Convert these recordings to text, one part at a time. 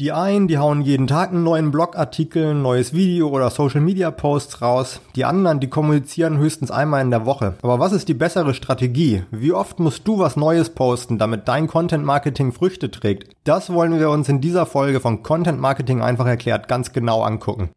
Die einen, die hauen jeden Tag einen neuen Blogartikel, ein neues Video oder Social Media Posts raus. Die anderen, die kommunizieren höchstens einmal in der Woche. Aber was ist die bessere Strategie? Wie oft musst du was Neues posten, damit dein Content Marketing Früchte trägt? Das wollen wir uns in dieser Folge von Content Marketing einfach erklärt ganz genau angucken.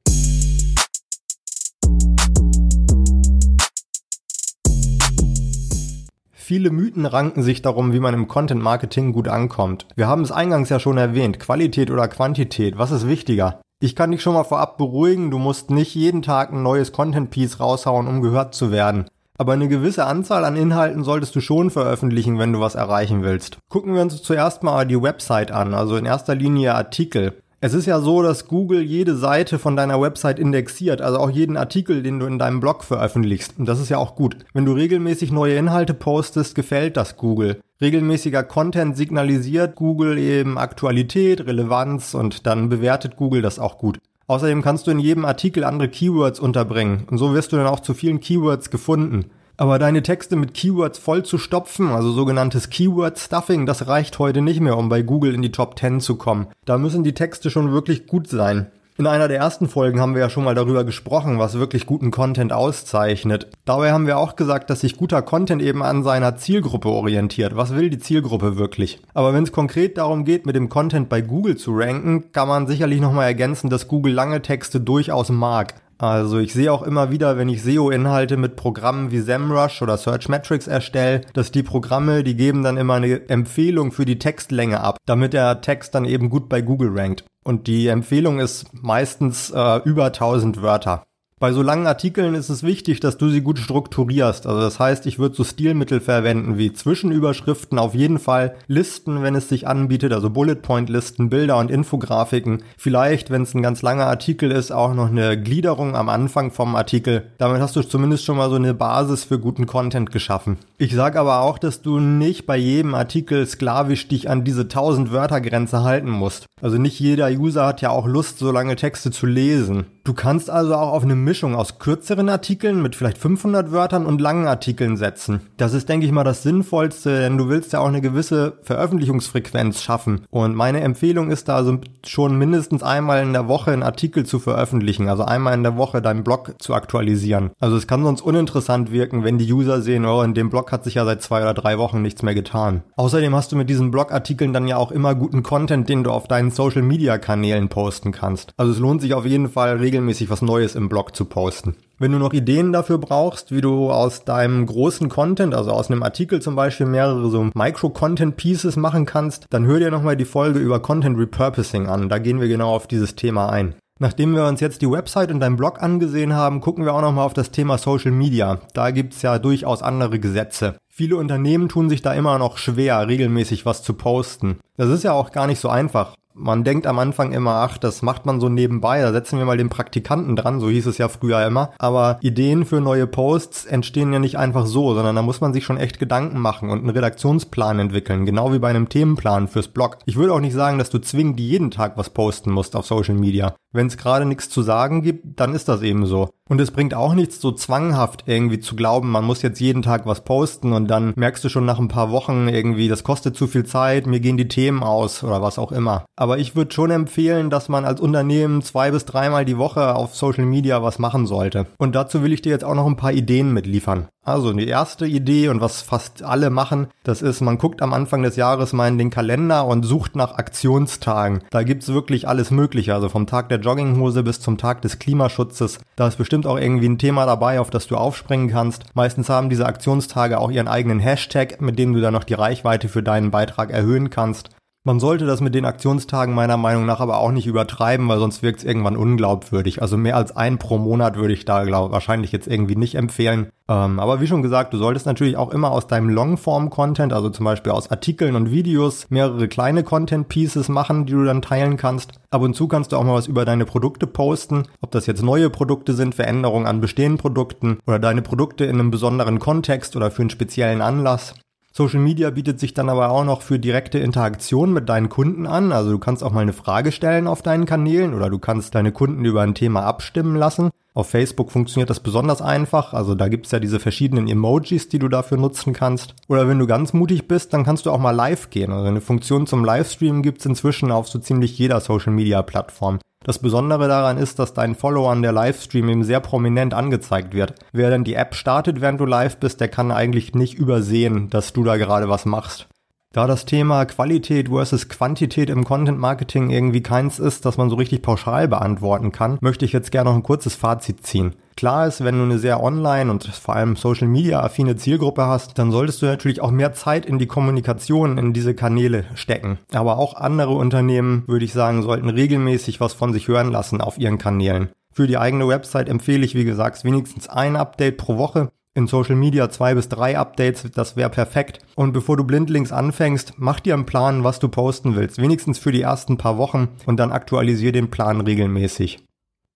Viele Mythen ranken sich darum, wie man im Content Marketing gut ankommt. Wir haben es eingangs ja schon erwähnt, Qualität oder Quantität, was ist wichtiger? Ich kann dich schon mal vorab beruhigen, du musst nicht jeden Tag ein neues Content Piece raushauen, um gehört zu werden. Aber eine gewisse Anzahl an Inhalten solltest du schon veröffentlichen, wenn du was erreichen willst. Gucken wir uns zuerst mal die Website an, also in erster Linie Artikel. Es ist ja so, dass Google jede Seite von deiner Website indexiert, also auch jeden Artikel, den du in deinem Blog veröffentlichst. Und das ist ja auch gut. Wenn du regelmäßig neue Inhalte postest, gefällt das Google. Regelmäßiger Content signalisiert Google eben Aktualität, Relevanz und dann bewertet Google das auch gut. Außerdem kannst du in jedem Artikel andere Keywords unterbringen und so wirst du dann auch zu vielen Keywords gefunden. Aber deine Texte mit Keywords voll zu stopfen, also sogenanntes Keyword Stuffing, das reicht heute nicht mehr, um bei Google in die Top 10 zu kommen. Da müssen die Texte schon wirklich gut sein. In einer der ersten Folgen haben wir ja schon mal darüber gesprochen, was wirklich guten Content auszeichnet. Dabei haben wir auch gesagt, dass sich guter Content eben an seiner Zielgruppe orientiert. Was will die Zielgruppe wirklich? Aber wenn es konkret darum geht, mit dem Content bei Google zu ranken, kann man sicherlich nochmal ergänzen, dass Google lange Texte durchaus mag. Also ich sehe auch immer wieder, wenn ich SEO-Inhalte mit Programmen wie SEMrush oder Searchmetrics erstelle, dass die Programme, die geben dann immer eine Empfehlung für die Textlänge ab, damit der Text dann eben gut bei Google rankt. Und die Empfehlung ist meistens äh, über 1000 Wörter. Bei so langen Artikeln ist es wichtig, dass du sie gut strukturierst. Also das heißt, ich würde so Stilmittel verwenden wie Zwischenüberschriften, auf jeden Fall Listen, wenn es sich anbietet, also Bullet Point Listen, Bilder und Infografiken. Vielleicht, wenn es ein ganz langer Artikel ist, auch noch eine Gliederung am Anfang vom Artikel. Damit hast du zumindest schon mal so eine Basis für guten Content geschaffen. Ich sage aber auch, dass du nicht bei jedem Artikel sklavisch dich an diese 1000 Wörter Grenze halten musst. Also nicht jeder User hat ja auch Lust, so lange Texte zu lesen. Du kannst also auch auf eine Mischung aus kürzeren Artikeln mit vielleicht 500 Wörtern und langen Artikeln setzen. Das ist, denke ich mal, das Sinnvollste, denn du willst ja auch eine gewisse Veröffentlichungsfrequenz schaffen. Und meine Empfehlung ist da also schon mindestens einmal in der Woche einen Artikel zu veröffentlichen, also einmal in der Woche deinen Blog zu aktualisieren. Also es kann sonst uninteressant wirken, wenn die User sehen, oh, in dem Blog hat sich ja seit zwei oder drei Wochen nichts mehr getan. Außerdem hast du mit diesen Blogartikeln dann ja auch immer guten Content, den du auf deinen Social Media Kanälen posten kannst. Also es lohnt sich auf jeden Fall regelmäßig was Neues im Blog zu posten. Wenn du noch Ideen dafür brauchst, wie du aus deinem großen Content, also aus einem Artikel zum Beispiel mehrere so Micro-Content-Pieces machen kannst, dann hör dir nochmal die Folge über Content Repurposing an. Da gehen wir genau auf dieses Thema ein. Nachdem wir uns jetzt die Website und deinen Blog angesehen haben, gucken wir auch nochmal auf das Thema Social Media. Da gibt's ja durchaus andere Gesetze. Viele Unternehmen tun sich da immer noch schwer, regelmäßig was zu posten. Das ist ja auch gar nicht so einfach man denkt am Anfang immer, ach, das macht man so nebenbei, da setzen wir mal den Praktikanten dran, so hieß es ja früher immer. Aber Ideen für neue Posts entstehen ja nicht einfach so, sondern da muss man sich schon echt Gedanken machen und einen Redaktionsplan entwickeln, genau wie bei einem Themenplan fürs Blog. Ich würde auch nicht sagen, dass du zwingend jeden Tag was posten musst auf Social Media. Wenn es gerade nichts zu sagen gibt, dann ist das eben so. Und es bringt auch nichts, so zwanghaft irgendwie zu glauben, man muss jetzt jeden Tag was posten und dann merkst du schon nach ein paar Wochen irgendwie, das kostet zu viel Zeit, mir gehen die Themen aus oder was auch immer. Aber ich würde schon empfehlen, dass man als Unternehmen zwei bis dreimal die Woche auf Social Media was machen sollte. Und dazu will ich dir jetzt auch noch ein paar Ideen mitliefern. Also die erste Idee und was fast alle machen, das ist, man guckt am Anfang des Jahres mal in den Kalender und sucht nach Aktionstagen. Da gibt's wirklich alles Mögliche, also vom Tag der Jogginghose bis zum Tag des Klimaschutzes. Da ist bestimmt auch irgendwie ein Thema dabei, auf das du aufspringen kannst. Meistens haben diese Aktionstage auch ihren eigenen Hashtag, mit dem du dann noch die Reichweite für deinen Beitrag erhöhen kannst. Man sollte das mit den Aktionstagen meiner Meinung nach aber auch nicht übertreiben, weil sonst wirkt es irgendwann unglaubwürdig. Also mehr als ein pro Monat würde ich da glaub, wahrscheinlich jetzt irgendwie nicht empfehlen. Ähm, aber wie schon gesagt, du solltest natürlich auch immer aus deinem Longform-Content, also zum Beispiel aus Artikeln und Videos, mehrere kleine Content-Pieces machen, die du dann teilen kannst. Ab und zu kannst du auch mal was über deine Produkte posten, ob das jetzt neue Produkte sind, Veränderungen an bestehenden Produkten oder deine Produkte in einem besonderen Kontext oder für einen speziellen Anlass. Social Media bietet sich dann aber auch noch für direkte Interaktion mit deinen Kunden an. Also du kannst auch mal eine Frage stellen auf deinen Kanälen oder du kannst deine Kunden über ein Thema abstimmen lassen. Auf Facebook funktioniert das besonders einfach. Also da gibt's ja diese verschiedenen Emojis, die du dafür nutzen kannst. Oder wenn du ganz mutig bist, dann kannst du auch mal live gehen. Also eine Funktion zum Livestream gibt's inzwischen auf so ziemlich jeder Social Media Plattform. Das Besondere daran ist, dass deinen Followern der Livestream eben sehr prominent angezeigt wird. Wer dann die App startet, während du live bist, der kann eigentlich nicht übersehen, dass du da gerade was machst. Da das Thema Qualität versus Quantität im Content Marketing irgendwie keins ist, das man so richtig pauschal beantworten kann, möchte ich jetzt gerne noch ein kurzes Fazit ziehen. Klar ist, wenn du eine sehr online und vor allem Social Media affine Zielgruppe hast, dann solltest du natürlich auch mehr Zeit in die Kommunikation in diese Kanäle stecken. Aber auch andere Unternehmen, würde ich sagen, sollten regelmäßig was von sich hören lassen auf ihren Kanälen. Für die eigene Website empfehle ich, wie gesagt, wenigstens ein Update pro Woche in Social Media zwei bis drei Updates, das wäre perfekt. Und bevor du blindlings anfängst, mach dir einen Plan, was du posten willst, wenigstens für die ersten paar Wochen und dann aktualisier den Plan regelmäßig.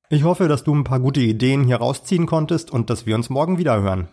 Ich hoffe, dass du ein paar gute Ideen hier rausziehen konntest und dass wir uns morgen wieder hören.